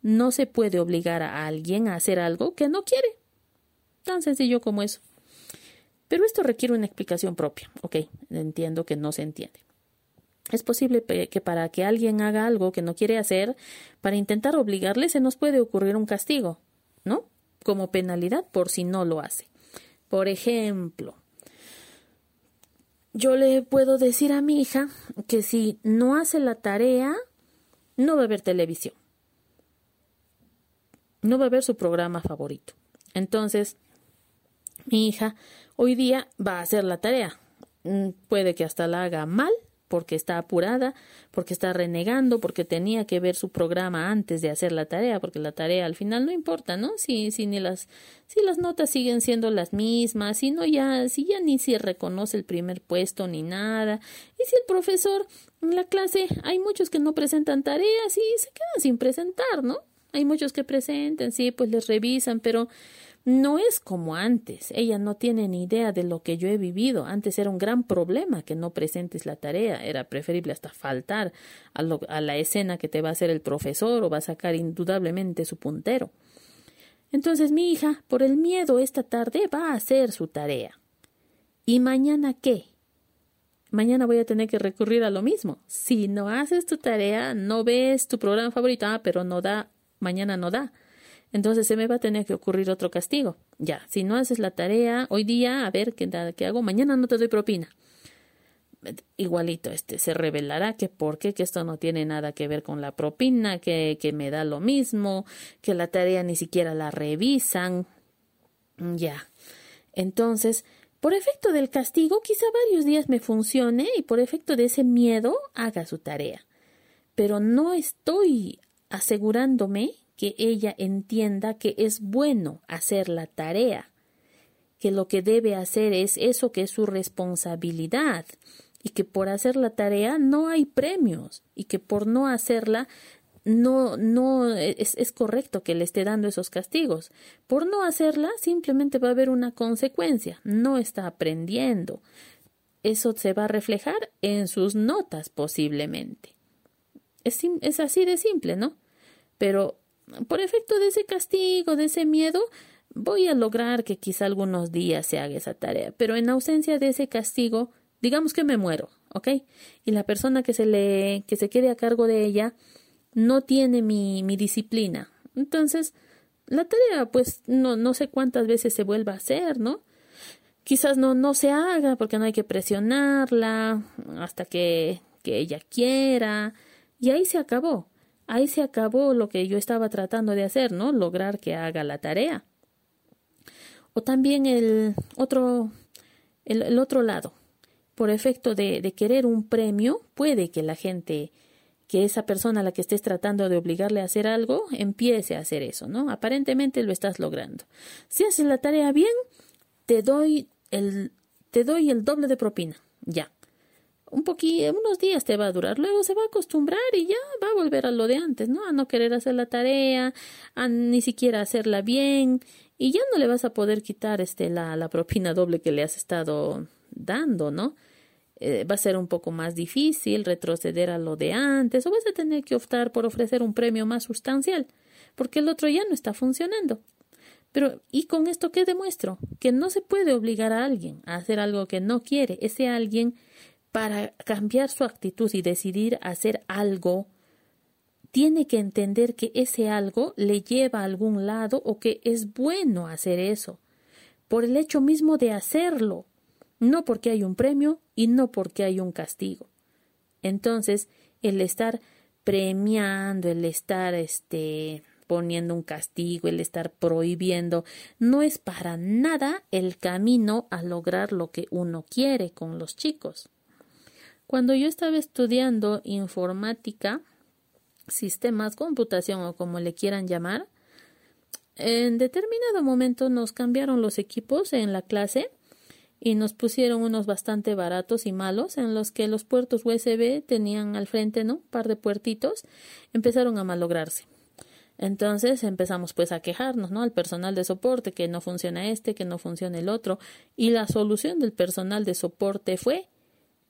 No se puede obligar a alguien a hacer algo que no quiere. Tan sencillo como eso. Pero esto requiere una explicación propia. Ok, entiendo que no se entiende. Es posible que para que alguien haga algo que no quiere hacer, para intentar obligarle, se nos puede ocurrir un castigo, ¿no? Como penalidad por si no lo hace. Por ejemplo, yo le puedo decir a mi hija que si no hace la tarea, no va a ver televisión. No va a ver su programa favorito. Entonces, mi hija hoy día va a hacer la tarea. Mm, puede que hasta la haga mal porque está apurada, porque está renegando, porque tenía que ver su programa antes de hacer la tarea, porque la tarea al final no importa, ¿no? Si, si ni las, si las notas siguen siendo las mismas, si no ya, si ya ni se reconoce el primer puesto ni nada, y si el profesor en la clase hay muchos que no presentan tareas y se quedan sin presentar, ¿no? Hay muchos que presentan, sí, pues les revisan, pero no es como antes. Ella no tiene ni idea de lo que yo he vivido. Antes era un gran problema que no presentes la tarea. Era preferible hasta faltar a, a la escena que te va a hacer el profesor o va a sacar indudablemente su puntero. Entonces mi hija, por el miedo esta tarde, va a hacer su tarea. ¿Y mañana qué? Mañana voy a tener que recurrir a lo mismo. Si no haces tu tarea, no ves tu programa favorito, ah, pero no da, mañana no da entonces se me va a tener que ocurrir otro castigo. Ya, si no haces la tarea hoy día, a ver qué, qué hago, mañana no te doy propina. Igualito, este se revelará que por qué, que esto no tiene nada que ver con la propina, que, que me da lo mismo, que la tarea ni siquiera la revisan. Ya. Entonces, por efecto del castigo, quizá varios días me funcione y por efecto de ese miedo haga su tarea. Pero no estoy asegurándome que ella entienda que es bueno hacer la tarea, que lo que debe hacer es eso que es su responsabilidad y que por hacer la tarea no hay premios y que por no hacerla no, no es, es, correcto que le esté dando esos castigos. Por no hacerla, simplemente va a haber una consecuencia. No está aprendiendo. Eso se va a reflejar en sus notas posiblemente. Es, es así de simple, ¿no? Pero por efecto de ese castigo, de ese miedo, voy a lograr que quizá algunos días se haga esa tarea, pero en ausencia de ese castigo, digamos que me muero, ¿ok? Y la persona que se le, que se quede a cargo de ella no tiene mi, mi disciplina. Entonces, la tarea, pues, no, no sé cuántas veces se vuelva a hacer, ¿no? Quizás no, no se haga porque no hay que presionarla hasta que, que ella quiera. Y ahí se acabó ahí se acabó lo que yo estaba tratando de hacer, ¿no? Lograr que haga la tarea. O también el otro, el, otro lado. Por efecto de, de, querer un premio, puede que la gente, que esa persona a la que estés tratando de obligarle a hacer algo, empiece a hacer eso, ¿no? Aparentemente lo estás logrando. Si haces la tarea bien, te doy el, te doy el doble de propina. Ya un poquito, unos días te va a durar, luego se va a acostumbrar y ya va a volver a lo de antes, ¿no? A no querer hacer la tarea, a ni siquiera hacerla bien, y ya no le vas a poder quitar este la, la propina doble que le has estado dando, ¿no? Eh, va a ser un poco más difícil retroceder a lo de antes, o vas a tener que optar por ofrecer un premio más sustancial, porque el otro ya no está funcionando. Pero, ¿y con esto qué demuestro? Que no se puede obligar a alguien a hacer algo que no quiere. Ese alguien para cambiar su actitud y decidir hacer algo, tiene que entender que ese algo le lleva a algún lado o que es bueno hacer eso, por el hecho mismo de hacerlo, no porque hay un premio y no porque hay un castigo. Entonces, el estar premiando, el estar este poniendo un castigo, el estar prohibiendo, no es para nada el camino a lograr lo que uno quiere con los chicos. Cuando yo estaba estudiando informática, sistemas, computación o como le quieran llamar, en determinado momento nos cambiaron los equipos en la clase y nos pusieron unos bastante baratos y malos en los que los puertos USB tenían al frente, ¿no? Un par de puertitos, empezaron a malograrse. Entonces empezamos pues a quejarnos, ¿no? Al personal de soporte que no funciona este, que no funciona el otro. Y la solución del personal de soporte fue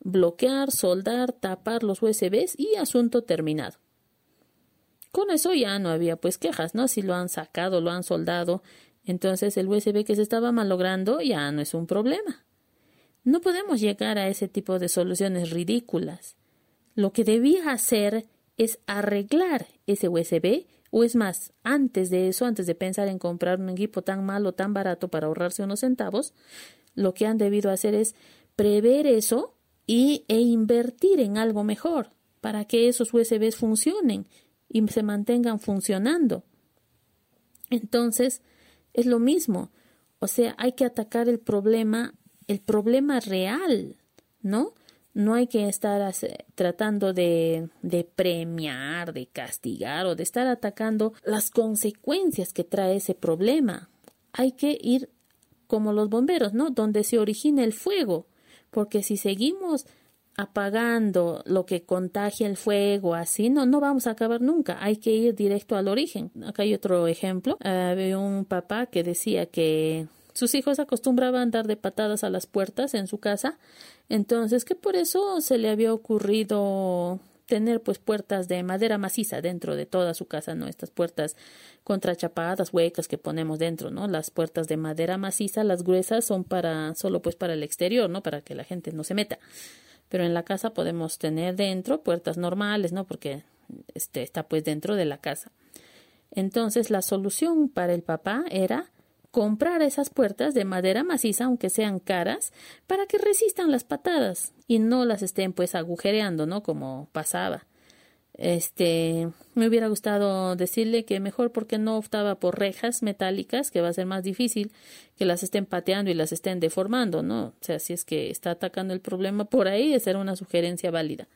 bloquear, soldar, tapar los USBs y asunto terminado. Con eso ya no había pues quejas, ¿no? Si lo han sacado, lo han soldado, entonces el USB que se estaba malogrando ya no es un problema. No podemos llegar a ese tipo de soluciones ridículas. Lo que debía hacer es arreglar ese USB o es más, antes de eso, antes de pensar en comprar un equipo tan malo, tan barato para ahorrarse unos centavos, lo que han debido hacer es prever eso y, e invertir en algo mejor para que esos USBs funcionen y se mantengan funcionando. Entonces, es lo mismo. O sea, hay que atacar el problema, el problema real, ¿no? No hay que estar tratando de, de premiar, de castigar o de estar atacando las consecuencias que trae ese problema. Hay que ir como los bomberos, ¿no? Donde se origina el fuego. Porque si seguimos apagando lo que contagia el fuego, así, no, no vamos a acabar nunca. Hay que ir directo al origen. Acá hay otro ejemplo. Había un papá que decía que sus hijos acostumbraban dar de patadas a las puertas en su casa, entonces que por eso se le había ocurrido tener pues puertas de madera maciza dentro de toda su casa, ¿no? Estas puertas contrachapadas, huecas que ponemos dentro, ¿no? Las puertas de madera maciza, las gruesas son para solo pues para el exterior, ¿no? Para que la gente no se meta pero en la casa podemos tener dentro puertas normales, ¿no? Porque este está pues dentro de la casa. Entonces la solución para el papá era comprar esas puertas de madera maciza, aunque sean caras, para que resistan las patadas y no las estén pues agujereando, ¿no? Como pasaba. Este, me hubiera gustado decirle que mejor porque no optaba por rejas metálicas, que va a ser más difícil que las estén pateando y las estén deformando, ¿no? O sea, si es que está atacando el problema por ahí, esa una sugerencia válida.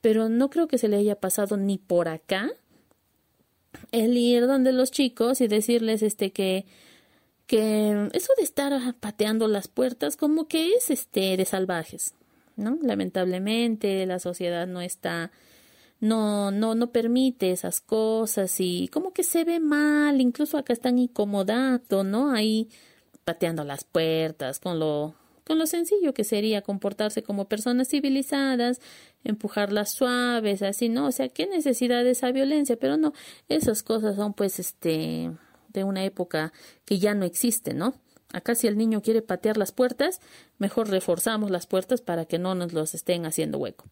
Pero no creo que se le haya pasado ni por acá el ir donde los chicos y decirles este que que eso de estar pateando las puertas como que es este de salvajes, ¿no? Lamentablemente la sociedad no está no, no, no permite esas cosas y como que se ve mal, incluso acá están incomodando, ¿no? Ahí pateando las puertas con lo con lo sencillo que sería comportarse como personas civilizadas, empujarlas suaves, así, ¿no? O sea, qué necesidad de esa violencia, pero no, esas cosas son pues este de una época que ya no existe, ¿no? Acá si el niño quiere patear las puertas, mejor reforzamos las puertas para que no nos los estén haciendo hueco.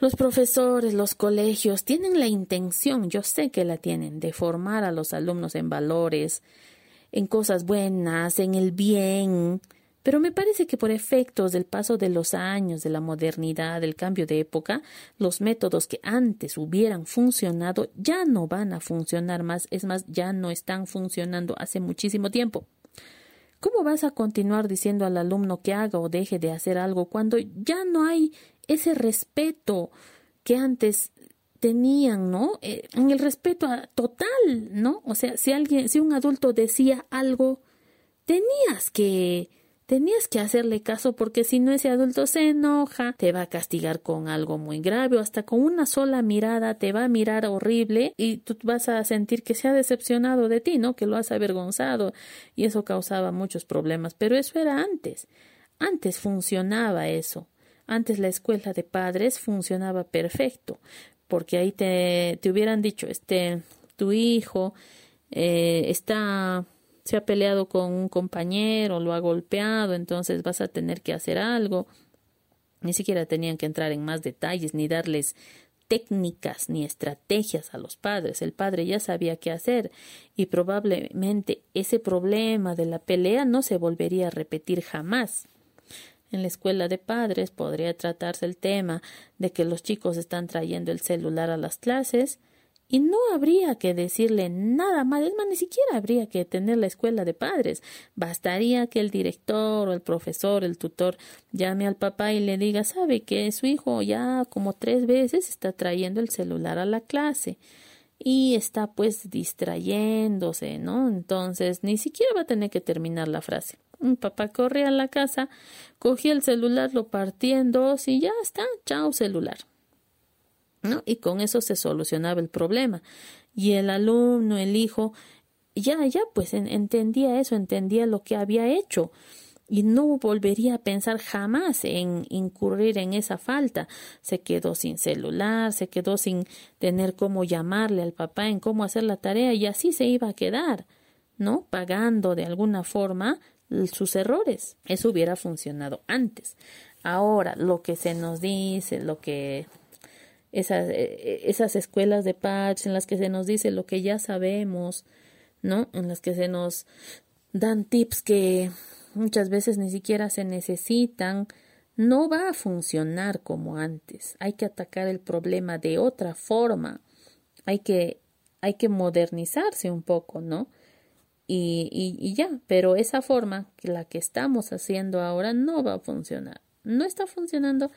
Los profesores, los colegios tienen la intención, yo sé que la tienen, de formar a los alumnos en valores, en cosas buenas, en el bien, pero me parece que por efectos del paso de los años, de la modernidad, del cambio de época, los métodos que antes hubieran funcionado ya no van a funcionar más, es más, ya no están funcionando hace muchísimo tiempo. ¿Cómo vas a continuar diciendo al alumno que haga o deje de hacer algo cuando ya no hay ese respeto que antes tenían, ¿no? Eh, en el respeto total, ¿no? O sea, si alguien, si un adulto decía algo, tenías que tenías que hacerle caso porque si no ese adulto se enoja, te va a castigar con algo muy grave o hasta con una sola mirada te va a mirar horrible y tú vas a sentir que se ha decepcionado de ti, ¿no? Que lo has avergonzado y eso causaba muchos problemas, pero eso era antes. Antes funcionaba eso. Antes la escuela de padres funcionaba perfecto, porque ahí te, te hubieran dicho, este, tu hijo eh, está, se ha peleado con un compañero, lo ha golpeado, entonces vas a tener que hacer algo. Ni siquiera tenían que entrar en más detalles ni darles técnicas ni estrategias a los padres. El padre ya sabía qué hacer y probablemente ese problema de la pelea no se volvería a repetir jamás. En la escuela de padres podría tratarse el tema de que los chicos están trayendo el celular a las clases y no habría que decirle nada más, es más, ni siquiera habría que tener la escuela de padres. Bastaría que el director o el profesor, el tutor, llame al papá y le diga, sabe que su hijo ya como tres veces está trayendo el celular a la clase y está pues distrayéndose, ¿no? Entonces ni siquiera va a tener que terminar la frase. Un papá corre a la casa, cogía el celular, lo partía en dos y ya está, chao celular. ¿No? Y con eso se solucionaba el problema. Y el alumno, el hijo, ya, ya, pues entendía eso, entendía lo que había hecho y no volvería a pensar jamás en incurrir en esa falta. Se quedó sin celular, se quedó sin tener cómo llamarle al papá, en cómo hacer la tarea y así se iba a quedar, ¿no? Pagando de alguna forma sus errores. Eso hubiera funcionado antes. Ahora, lo que se nos dice, lo que esas, eh, esas escuelas de patch en las que se nos dice lo que ya sabemos, ¿no? En las que se nos dan tips que muchas veces ni siquiera se necesitan, no va a funcionar como antes. Hay que atacar el problema de otra forma. Hay que, hay que modernizarse un poco, ¿no? Y, y, y ya, pero esa forma, la que estamos haciendo ahora, no va a funcionar. No está funcionando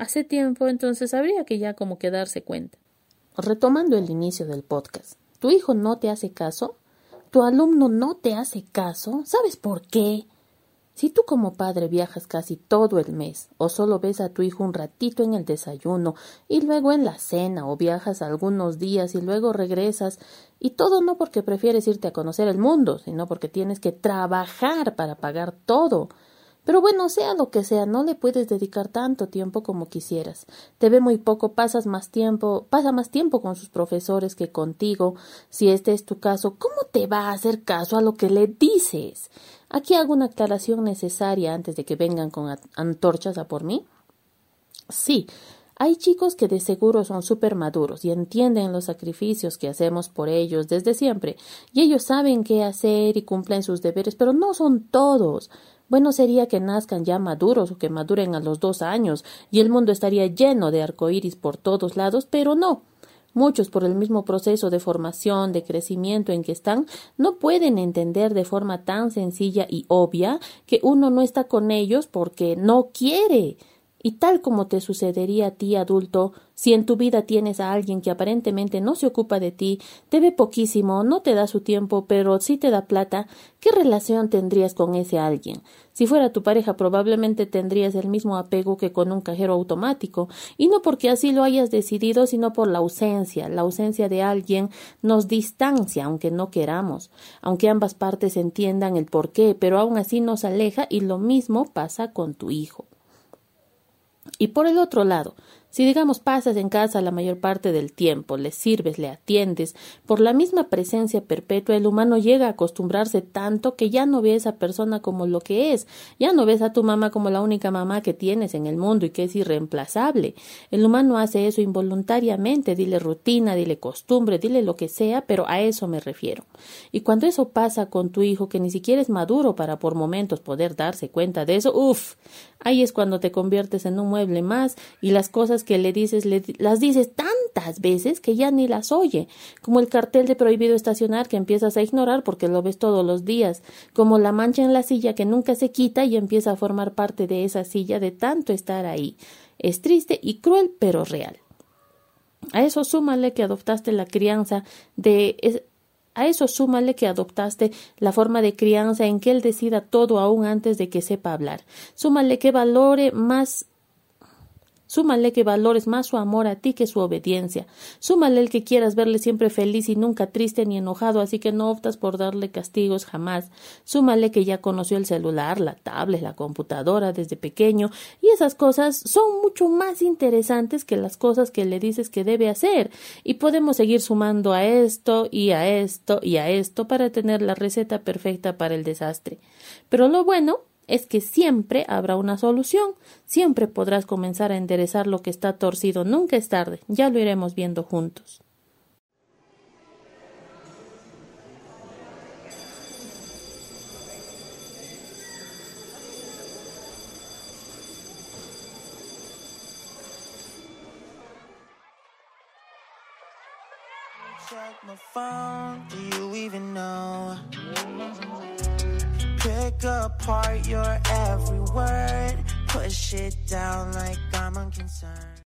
hace tiempo, entonces habría que ya como que darse cuenta. Retomando el inicio del podcast, ¿tu hijo no te hace caso? ¿Tu alumno no te hace caso? ¿Sabes por qué? Si tú como padre viajas casi todo el mes, o solo ves a tu hijo un ratito en el desayuno, y luego en la cena, o viajas algunos días y luego regresas, y todo no porque prefieres irte a conocer el mundo, sino porque tienes que trabajar para pagar todo, pero bueno, sea lo que sea, no le puedes dedicar tanto tiempo como quisieras. Te ve muy poco, pasas más tiempo, pasa más tiempo con sus profesores que contigo. Si este es tu caso, ¿cómo te va a hacer caso a lo que le dices? Aquí hago una aclaración necesaria antes de que vengan con antorchas a por mí. Sí, hay chicos que de seguro son súper maduros y entienden los sacrificios que hacemos por ellos desde siempre, y ellos saben qué hacer y cumplen sus deberes, pero no son todos. Bueno sería que nazcan ya maduros o que maduren a los dos años y el mundo estaría lleno de arcoíris por todos lados, pero no. Muchos, por el mismo proceso de formación, de crecimiento en que están, no pueden entender de forma tan sencilla y obvia que uno no está con ellos porque no quiere. Y tal como te sucedería a ti, adulto, si en tu vida tienes a alguien que aparentemente no se ocupa de ti, te ve poquísimo, no te da su tiempo, pero sí te da plata, ¿qué relación tendrías con ese alguien? Si fuera tu pareja, probablemente tendrías el mismo apego que con un cajero automático, y no porque así lo hayas decidido, sino por la ausencia. La ausencia de alguien nos distancia, aunque no queramos, aunque ambas partes entiendan el por qué, pero aún así nos aleja, y lo mismo pasa con tu hijo. Y por el otro lado, si digamos pasas en casa la mayor parte del tiempo, le sirves, le atiendes, por la misma presencia perpetua el humano llega a acostumbrarse tanto que ya no ve a esa persona como lo que es, ya no ves a tu mamá como la única mamá que tienes en el mundo y que es irreemplazable. El humano hace eso involuntariamente, dile rutina, dile costumbre, dile lo que sea, pero a eso me refiero. Y cuando eso pasa con tu hijo que ni siquiera es maduro para por momentos poder darse cuenta de eso, uff, ahí es cuando te conviertes en un mueble más y las cosas que le dices las dices tantas veces que ya ni las oye, como el cartel de prohibido estacionar que empiezas a ignorar porque lo ves todos los días, como la mancha en la silla que nunca se quita y empieza a formar parte de esa silla de tanto estar ahí. Es triste y cruel, pero real. A eso súmale que adoptaste la crianza de a eso súmale que adoptaste la forma de crianza en que él decida todo aún antes de que sepa hablar. Súmale que valore más Súmale que valores más su amor a ti que su obediencia. Súmale el que quieras verle siempre feliz y nunca triste ni enojado, así que no optas por darle castigos jamás. Súmale que ya conoció el celular, la tablet, la computadora desde pequeño, y esas cosas son mucho más interesantes que las cosas que le dices que debe hacer. Y podemos seguir sumando a esto y a esto y a esto para tener la receta perfecta para el desastre. Pero lo bueno es que siempre habrá una solución, siempre podrás comenzar a enderezar lo que está torcido, nunca es tarde, ya lo iremos viendo juntos. Pick apart your every word. Push it down like I'm unconcerned.